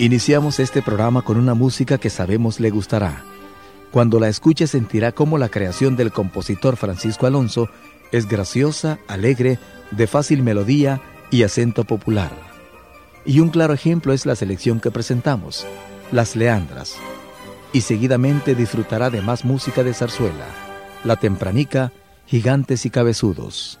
Iniciamos este programa con una música que sabemos le gustará. Cuando la escuche sentirá cómo la creación del compositor Francisco Alonso es graciosa, alegre, de fácil melodía y acento popular. Y un claro ejemplo es la selección que presentamos, Las Leandras. Y seguidamente disfrutará de más música de zarzuela, La Tempranica, Gigantes y Cabezudos.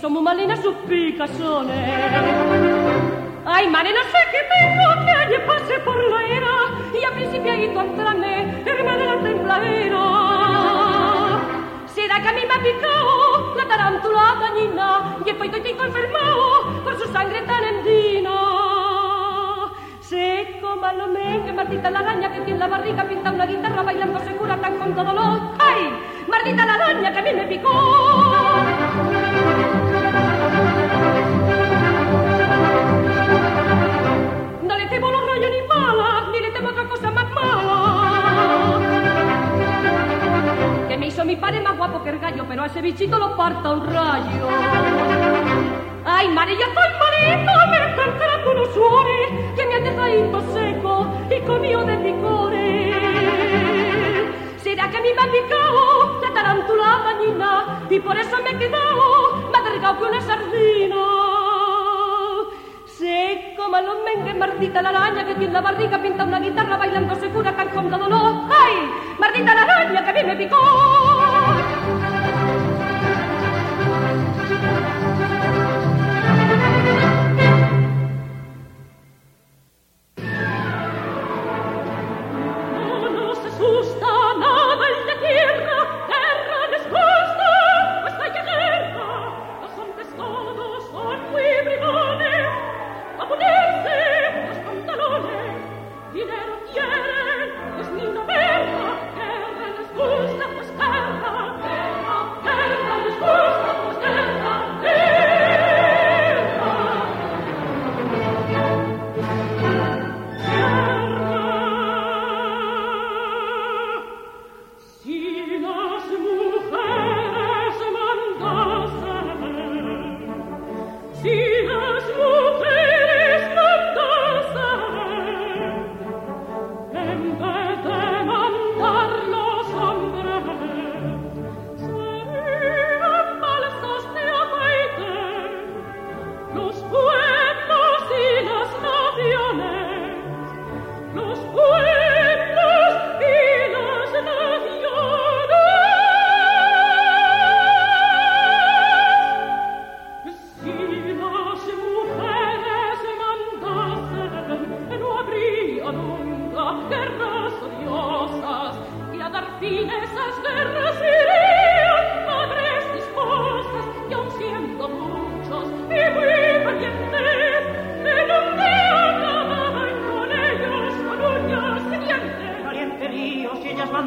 somos malina su picazone. Ay, mare, no sé qué tengo que ayer pase por la era y a principio ahí tu entrame, hermana la tembladera. Será que a mí me ha picado la tarántula dañina y estoy enfermado por su sangre tan endina. Seco, que maldita la araña que tiene la barriga, pinta una guitarra bailando segura tan con todo dolor. ¡Ay! Maldita la araña que a mí me picó. No le temo los rayos ni malas, ni le temo otra cosa más mala. Que me hizo mi padre más guapo que el gallo, pero a ese bichito lo parta un rayo. Ay, madre, yo estoy malito, me están entrando unos suores que me han dejado seco y comido de picores. Será que me ha picado la tarántula dañina y por eso me he quedado más delgado que una sardina. Seco, malo mengue, mardita la araña que tiene la barriga, pinta una guitarra bailando segura tan con dolor. ¡Ay! Mardita la araña que a mí me picó.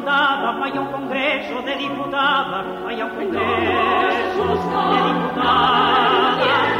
vaya un congreso de diputadas, vaya un congreso de diputadas.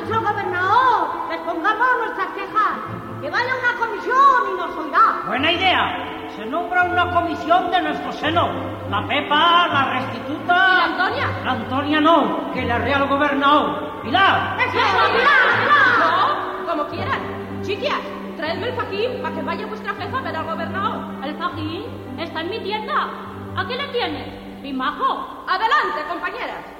dicho gobernador, respongamos nuestras quejas, que vaya una comisión y nos oirá. Buena idea, se nombra una comisión de nuestro seno, la Pepa, la Restituta... ¿Y la Antonia? La Antonia no, que la Real Gobernador. ¡Pilar! ¡Eso, Pilar! ¡Pilar! No, como quieran. Chiquillas, traedme el fajín para que vaya vuestra jefa a ver al gobernador. ¿El fajín? Está en mi tienda. ¿A qué le tienes? Mi majo. Adelante, compañeras.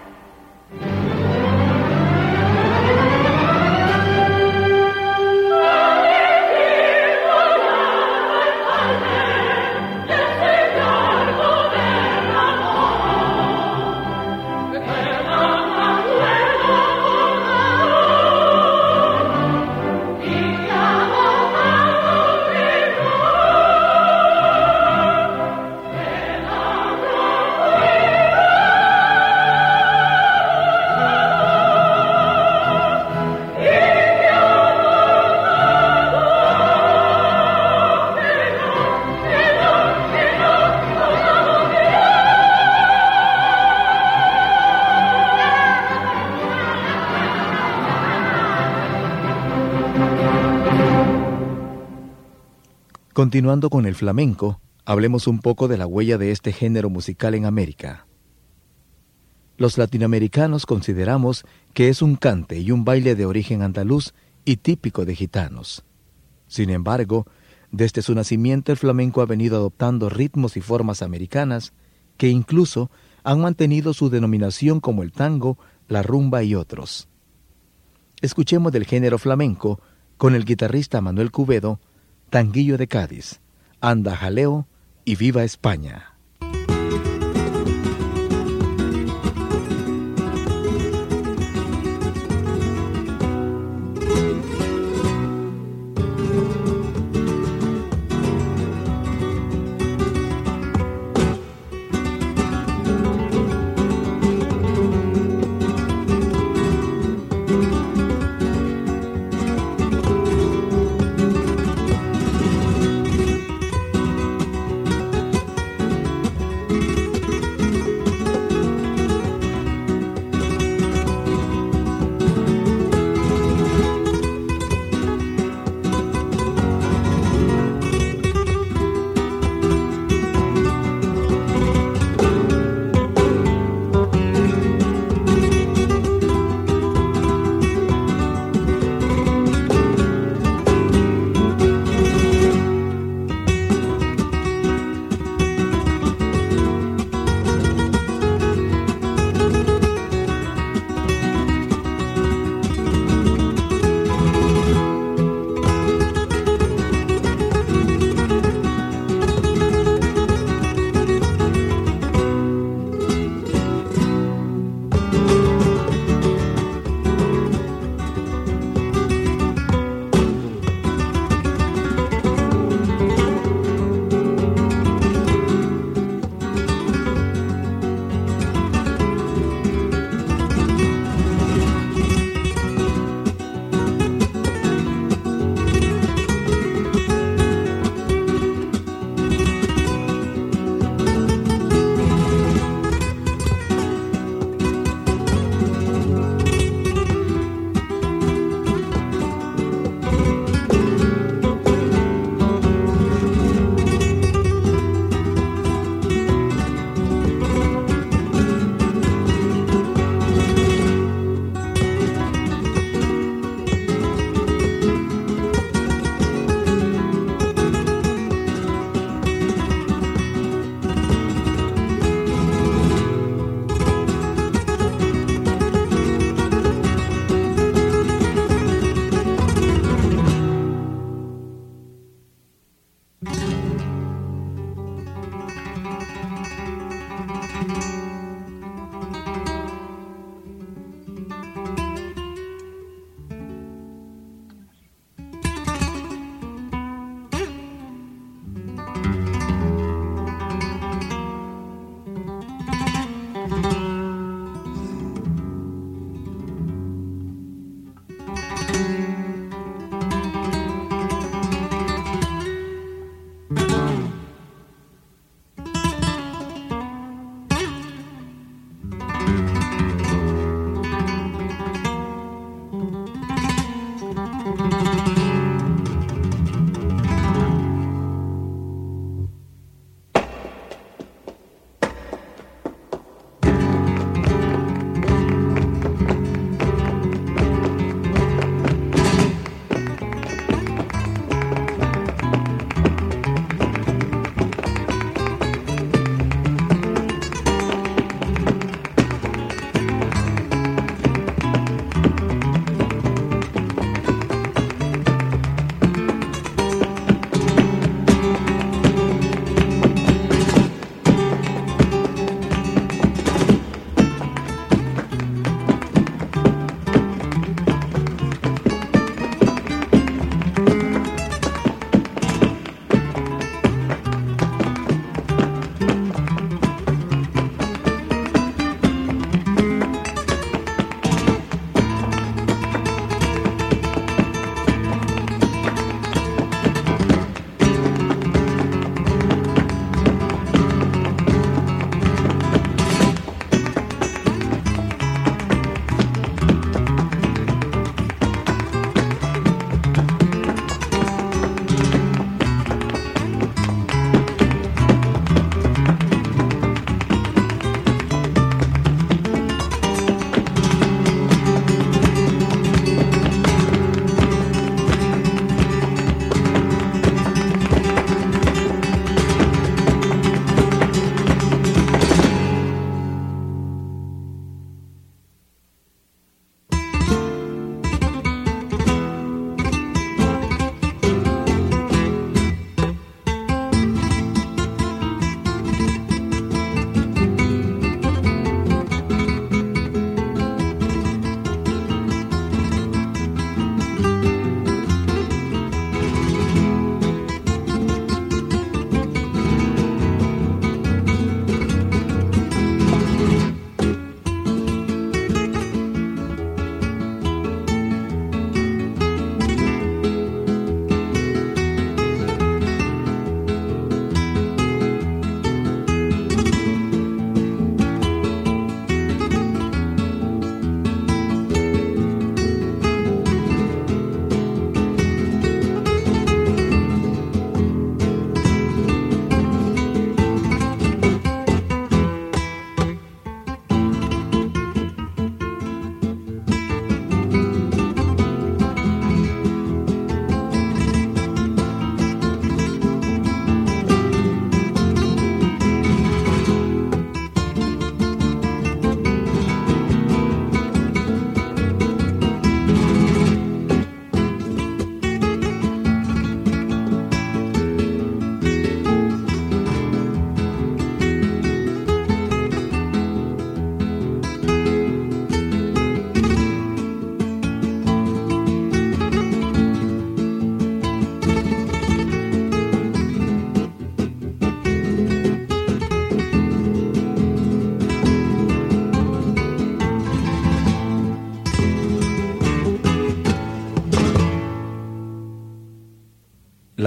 Continuando con el flamenco, hablemos un poco de la huella de este género musical en América. Los latinoamericanos consideramos que es un cante y un baile de origen andaluz y típico de gitanos. Sin embargo, desde su nacimiento el flamenco ha venido adoptando ritmos y formas americanas que incluso han mantenido su denominación como el tango, la rumba y otros. Escuchemos del género flamenco con el guitarrista Manuel Cubedo Tanguillo de Cádiz, Anda Jaleo y Viva España.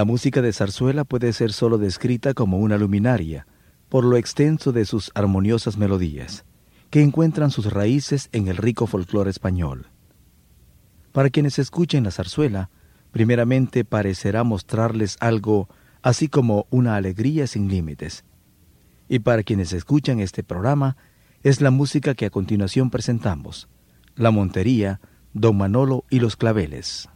La música de zarzuela puede ser sólo descrita como una luminaria, por lo extenso de sus armoniosas melodías, que encuentran sus raíces en el rico folclore español. Para quienes escuchen la zarzuela, primeramente parecerá mostrarles algo así como una alegría sin límites. Y para quienes escuchan este programa, es la música que a continuación presentamos, la montería, don Manolo y los claveles.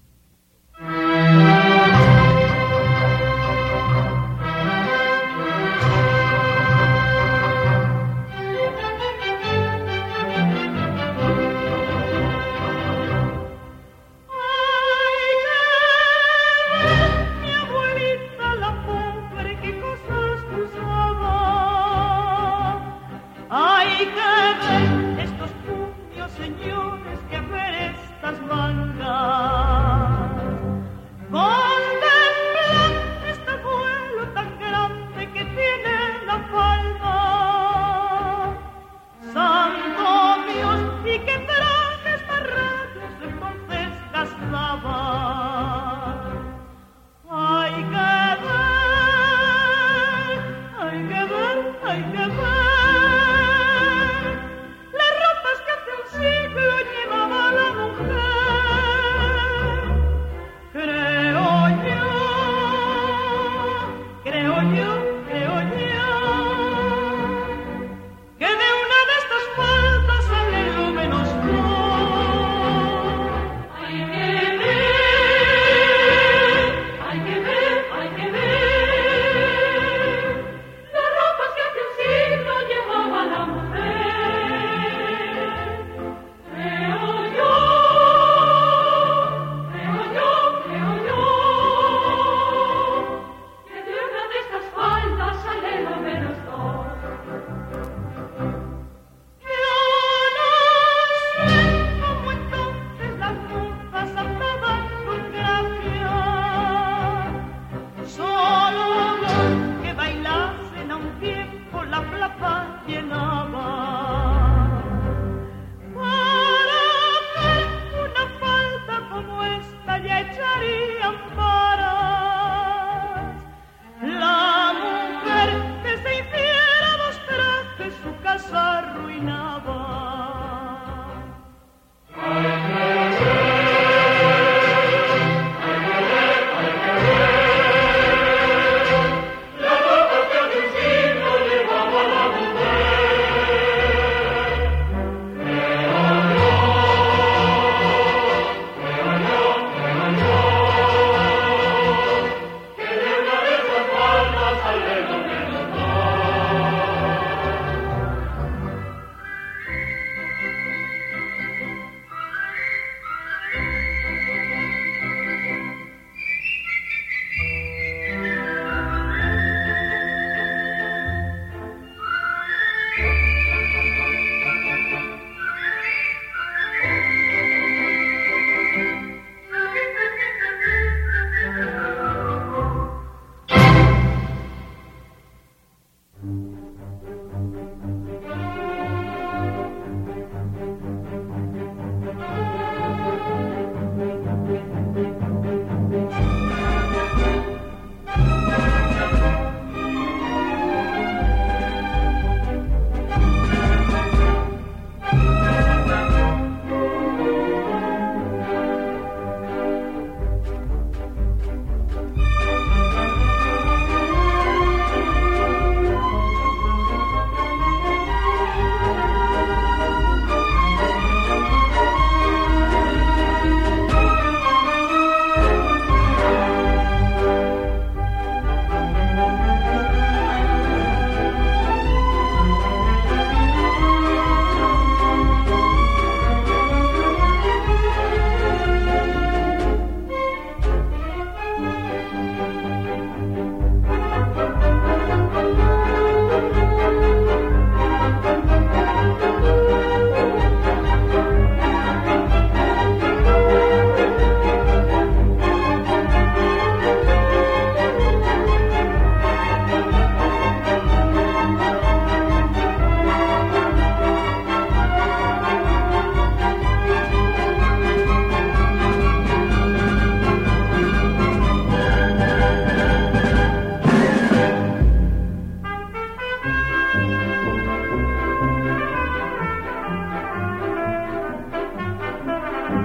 Thank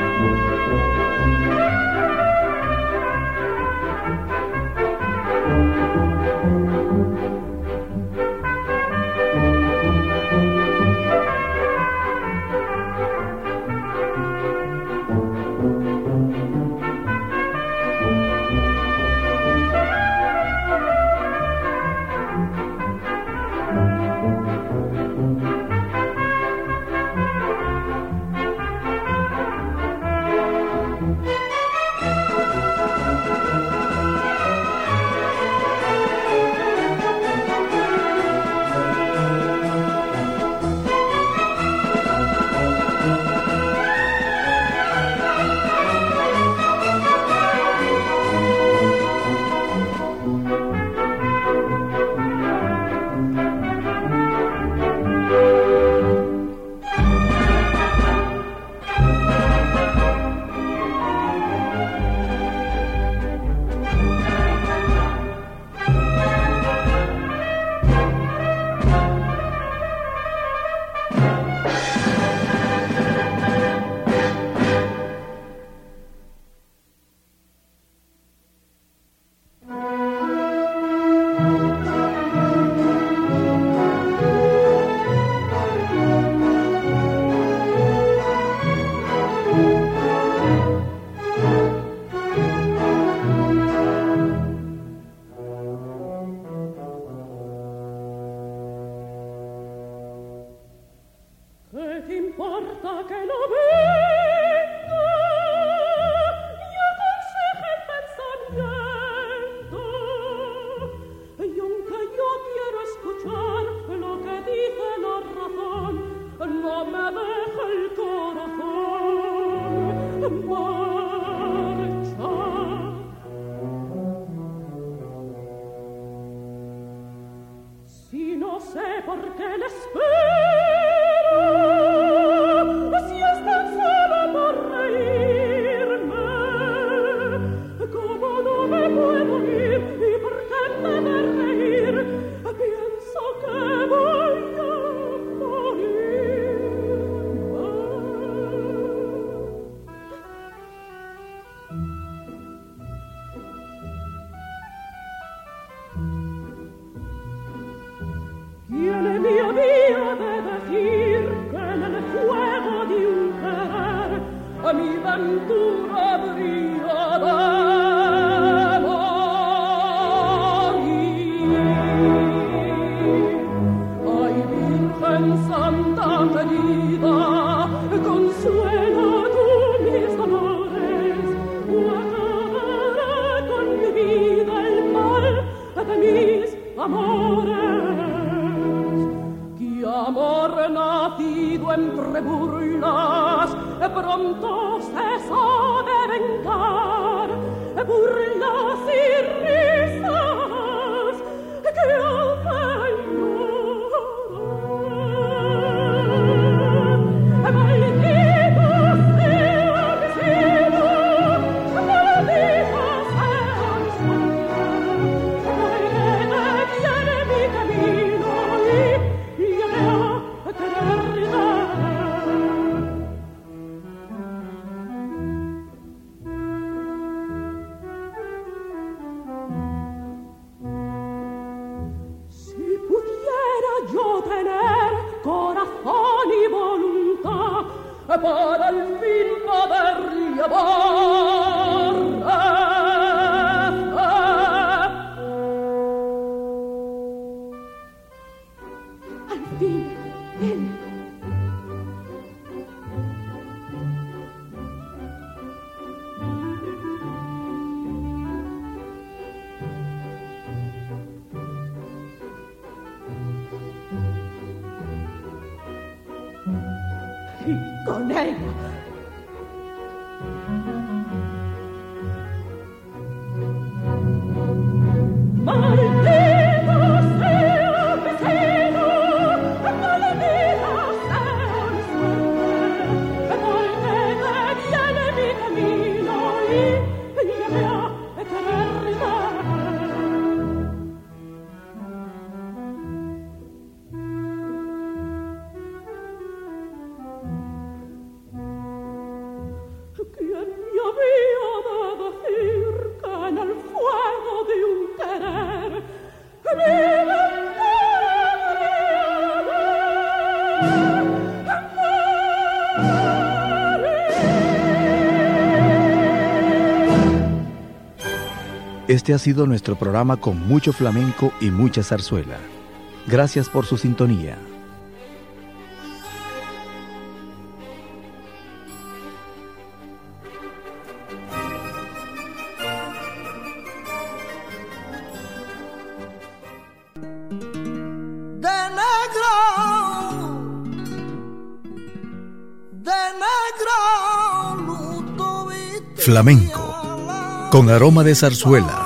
you. tener corazón y voluntad para al fin poder llevar. Este ha sido nuestro programa con mucho flamenco y mucha zarzuela. Gracias por su sintonía. Flamenco, con aroma de zarzuela